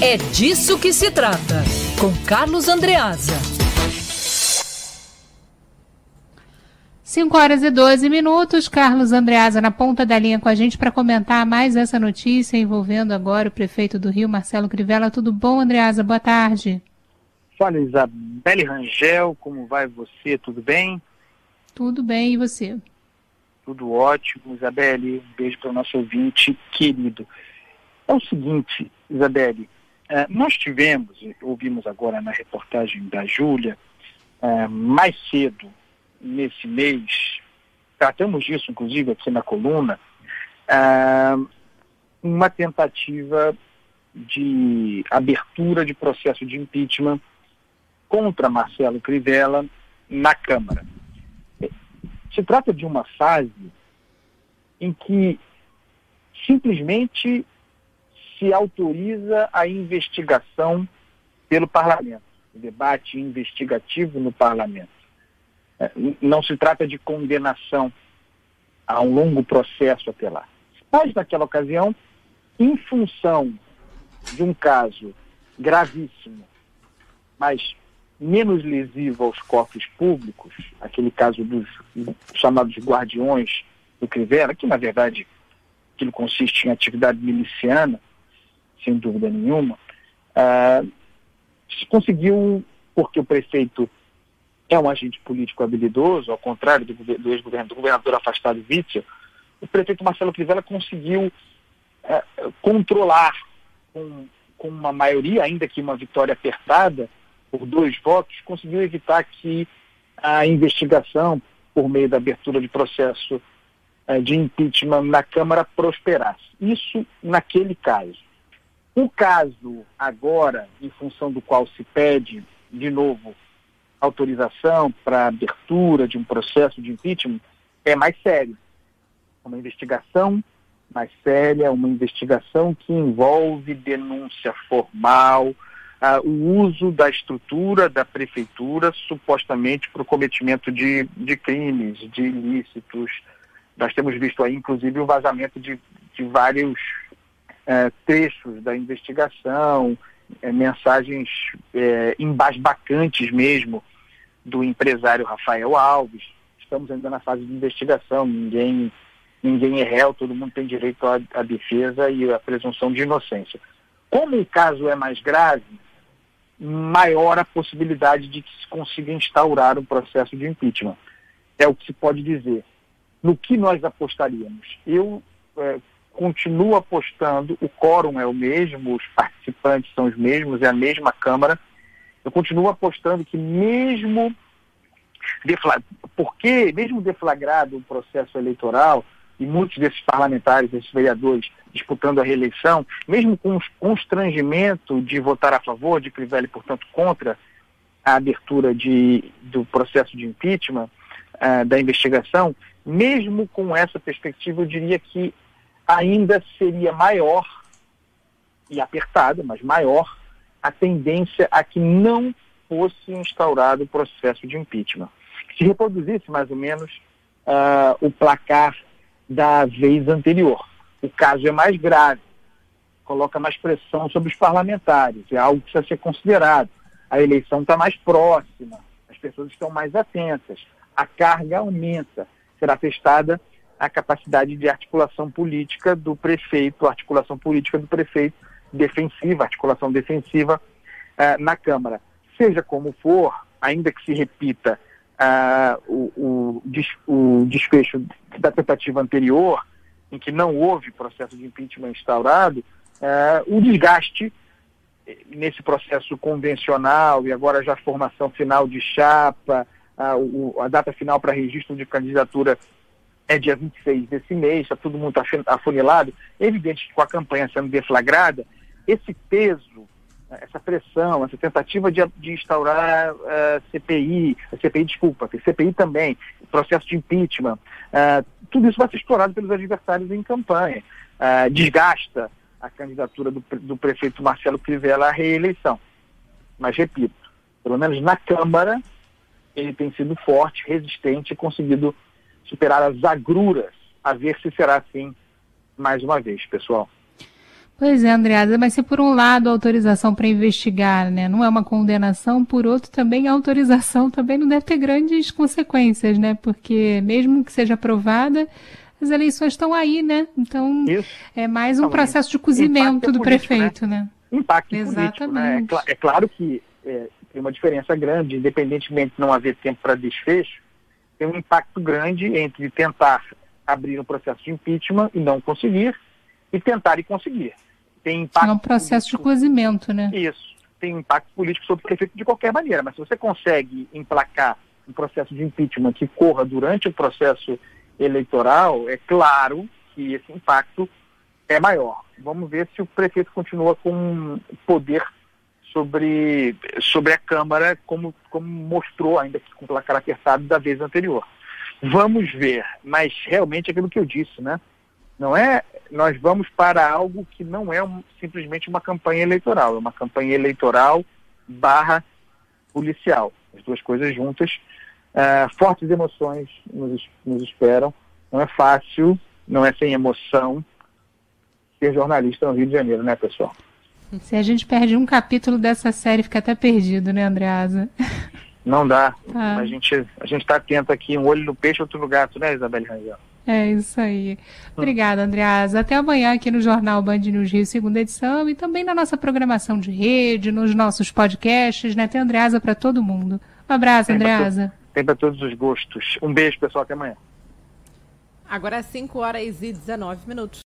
É disso que se trata, com Carlos Andreasa. 5 horas e 12 minutos. Carlos Andreasa na ponta da linha com a gente para comentar mais essa notícia envolvendo agora o prefeito do Rio, Marcelo Crivella. Tudo bom, Andreasa? Boa tarde. Fala, Isabelle Rangel, como vai você? Tudo bem? Tudo bem, e você? Tudo ótimo, Isabelle. Um beijo para o nosso ouvinte querido. É o seguinte, Isabelle, nós tivemos, ouvimos agora na reportagem da Júlia, é, mais cedo nesse mês, tratamos disso inclusive aqui na coluna, é, uma tentativa de abertura de processo de impeachment contra Marcelo Crivella na Câmara. Se trata de uma fase em que simplesmente se autoriza a investigação pelo parlamento, o debate investigativo no parlamento. É, não se trata de condenação a um longo processo até lá. Mas, naquela ocasião, em função de um caso gravíssimo, mas menos lesivo aos cofres públicos, aquele caso dos chamados guardiões do Crivella, que na verdade aquilo consiste em atividade miliciana, sem dúvida nenhuma, uh, se conseguiu, porque o prefeito é um agente político habilidoso, ao contrário do, do ex-governador, do governador afastado Witzel, o prefeito Marcelo Crivella conseguiu uh, controlar com, com uma maioria, ainda que uma vitória apertada, por dois votos, conseguiu evitar que a investigação, por meio da abertura de processo uh, de impeachment na Câmara, prosperasse. Isso naquele caso. O caso agora, em função do qual se pede, de novo, autorização para abertura de um processo de impeachment, é mais sério. Uma investigação mais séria, uma investigação que envolve denúncia formal, uh, o uso da estrutura da prefeitura, supostamente para o cometimento de, de crimes, de ilícitos. Nós temos visto aí, inclusive, o vazamento de, de vários é, trechos da investigação, é, mensagens é, embasbacantes mesmo do empresário Rafael Alves. Estamos ainda na fase de investigação, ninguém, ninguém é réu, todo mundo tem direito à, à defesa e à presunção de inocência. Como o caso é mais grave, maior a possibilidade de que se consiga instaurar um processo de impeachment. É o que se pode dizer. No que nós apostaríamos? Eu é, continuo apostando, o quórum é o mesmo, os participantes são os mesmos, é a mesma Câmara. Eu continuo apostando que mesmo porque mesmo deflagrado o processo eleitoral e muitos desses parlamentares, desses vereadores disputando a reeleição, mesmo com o constrangimento de votar a favor de Crivella portanto, contra a abertura de, do processo de impeachment, uh, da investigação, mesmo com essa perspectiva, eu diria que ainda seria maior e apertada, mas maior, a tendência a que não fosse instaurado o processo de impeachment. Se reproduzisse mais ou menos uh, o placar da vez anterior. O caso é mais grave, coloca mais pressão sobre os parlamentares, é algo que precisa ser considerado. A eleição está mais próxima, as pessoas estão mais atentas, a carga aumenta, será testada a capacidade de articulação política do prefeito, articulação política do prefeito defensiva, articulação defensiva uh, na Câmara. Seja como for, ainda que se repita uh, o, o, o desfecho da tentativa anterior, em que não houve processo de impeachment instaurado, uh, o desgaste nesse processo convencional e agora já a formação final de chapa, a, a data final para registro de candidatura é dia 26 desse mês, está todo mundo afunilado. É evidente que com a campanha sendo deflagrada, esse peso, essa pressão, essa tentativa de, de instaurar uh, eh, CPI, CPI, desculpa, CPI também, processo de impeachment, uh, tudo isso vai ser explorado pelos adversários em campanha. Uh, desgasta a candidatura do, do prefeito Marcelo Crivella à reeleição. Mas, repito, pelo menos na Câmara, ele tem sido forte, resistente e conseguido superar as agruras, a ver se será assim mais uma vez, pessoal. Pois é, Andreasa, mas se por um lado a autorização para investigar né, não é uma condenação, por outro também a autorização também não deve ter grandes consequências, né? Porque mesmo que seja aprovada, as eleições estão aí, né? Então Isso. é mais um não, processo de cozimento do político, prefeito, né? né? Impacto Exatamente. político, né? É, cl é claro que é, tem uma diferença grande, independentemente de não haver tempo para desfecho, tem um impacto grande entre tentar abrir um processo de impeachment e não conseguir, e tentar e conseguir tem impacto. É um processo político. de cozimento, né? Isso. Tem impacto político sobre o prefeito de qualquer maneira, mas se você consegue emplacar um processo de impeachment que corra durante o processo eleitoral, é claro que esse impacto é maior. Vamos ver se o prefeito continua com poder sobre, sobre a Câmara, como, como mostrou, ainda que com placar apertado, da vez anterior. Vamos ver, mas realmente aquilo que eu disse, né? Não é, nós vamos para algo que não é um, simplesmente uma campanha eleitoral, é uma campanha eleitoral barra policial. As duas coisas juntas. Uh, fortes emoções nos, nos esperam. Não é fácil, não é sem emoção ser jornalista no Rio de Janeiro, né, pessoal? Se a gente perde um capítulo dessa série, fica até perdido, né, Andreasa? Não dá. Ah. A gente a gente está atento aqui, um olho no peixe, outro no gato, né, Isabelle Rangel? É isso aí. Obrigada, Andreasa. Até amanhã aqui no Jornal Band News Rio, segunda edição, e também na nossa programação de rede, nos nossos podcasts, né? Tem Andreasa para todo mundo. Um abraço, Andreasa. Tem para todos os gostos. Um beijo, pessoal. Até amanhã. Agora é 5 horas e 19 minutos.